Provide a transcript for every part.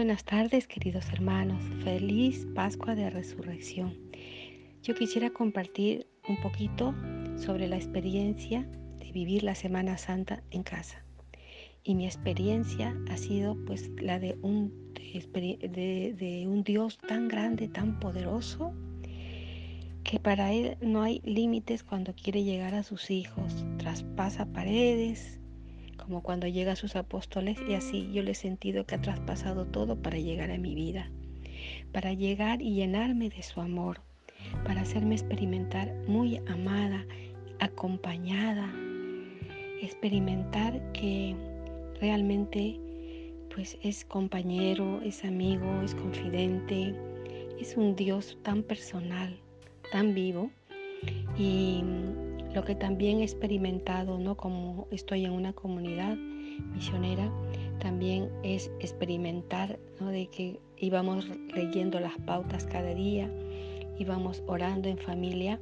buenas tardes, queridos hermanos. Feliz Pascua de Resurrección. Yo quisiera compartir un poquito sobre la experiencia de vivir la Semana Santa en casa. Y mi experiencia ha sido pues la de un, de, un Dios tan grande, tan poderoso, que para Él no hay límites cuando quiere llegar a sus hijos. Traspasa paredes, como cuando llega a sus apóstoles y así yo le he sentido que ha traspasado todo para llegar a mi vida, para llegar y llenarme de su amor, para hacerme experimentar muy amada, acompañada, experimentar que realmente pues es compañero, es amigo, es confidente, es un Dios tan personal, tan vivo y lo que también he experimentado, ¿no? Como estoy en una comunidad misionera, también es experimentar, ¿no? De que íbamos leyendo las pautas cada día, íbamos orando en familia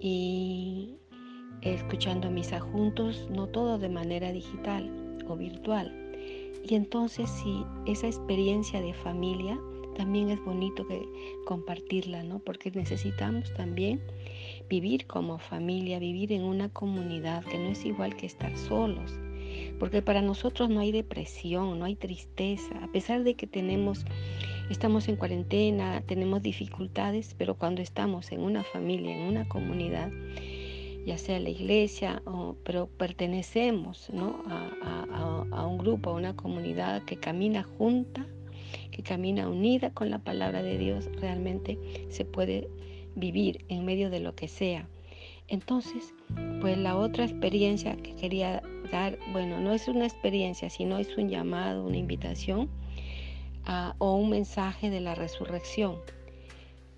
y escuchando misa juntos, no todo de manera digital o virtual. Y entonces si esa experiencia de familia también es bonito que compartirla, ¿no? Porque necesitamos también vivir como familia, vivir en una comunidad que no es igual que estar solos. Porque para nosotros no hay depresión, no hay tristeza, a pesar de que tenemos estamos en cuarentena, tenemos dificultades, pero cuando estamos en una familia, en una comunidad, ya sea la iglesia, o, pero pertenecemos ¿no? a, a, un grupo, a una comunidad que camina junta, que camina unida con la palabra de Dios, realmente se puede vivir en medio de lo que sea. Entonces, pues la otra experiencia que quería dar, bueno, no es una experiencia, sino es un llamado, una invitación o un mensaje de la resurrección.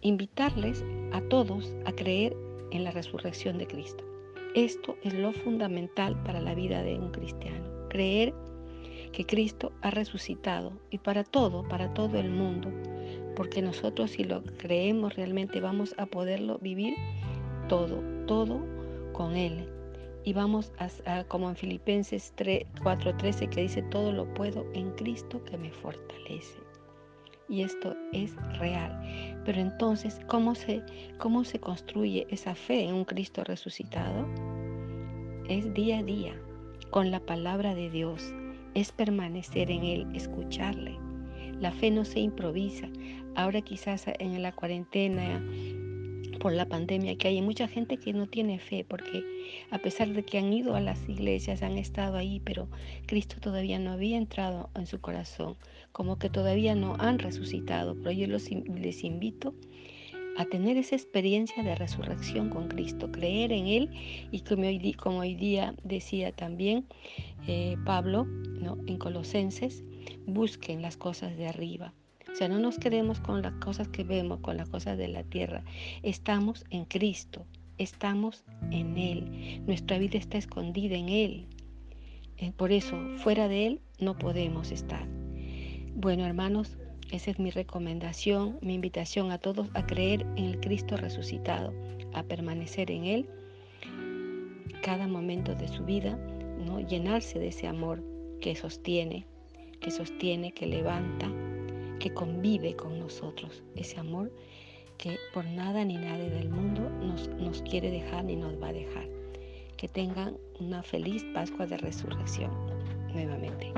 Invitarles a todos a creer en la resurrección de Cristo. Esto es lo fundamental para la vida de un cristiano. Creer que Cristo ha resucitado y para todo, para todo el mundo, porque nosotros si lo creemos realmente vamos a poderlo vivir todo, todo con Él. Y vamos a, como en Filipenses 4:13 que dice, todo lo puedo en Cristo que me fortalece. Y esto es real. Pero entonces, ¿cómo se, cómo se construye esa fe en un Cristo resucitado? Es día a día, con la palabra de Dios, es permanecer en Él, escucharle. La fe no se improvisa. Ahora quizás en la cuarentena, por la pandemia que hay, mucha gente que no tiene fe porque a pesar de que han ido a las iglesias, han estado ahí, pero Cristo todavía no había entrado en su corazón, como que todavía no han resucitado. Pero yo les invito a tener esa experiencia de resurrección con Cristo, creer en Él y como hoy, día decía también eh, Pablo ¿no? en Colosenses, busquen las cosas de arriba. O sea, no nos quedemos con las cosas que vemos, con las cosas de la tierra. Estamos en Cristo, estamos en Él. Nuestra vida está escondida en Él. Eh, por eso, fuera de Él no podemos estar. Bueno, hermanos, esa es mi recomendación, mi invitación a todos a creer en el Cristo resucitado, a permanecer en Él cada momento de su vida, ¿no? llenarse de ese amor que sostiene, que sostiene, que levanta, que convive con nosotros, ese amor que por nada ni nadie del mundo nos, nos quiere dejar ni nos va a dejar. Que tengan una feliz Pascua de Resurrección nuevamente.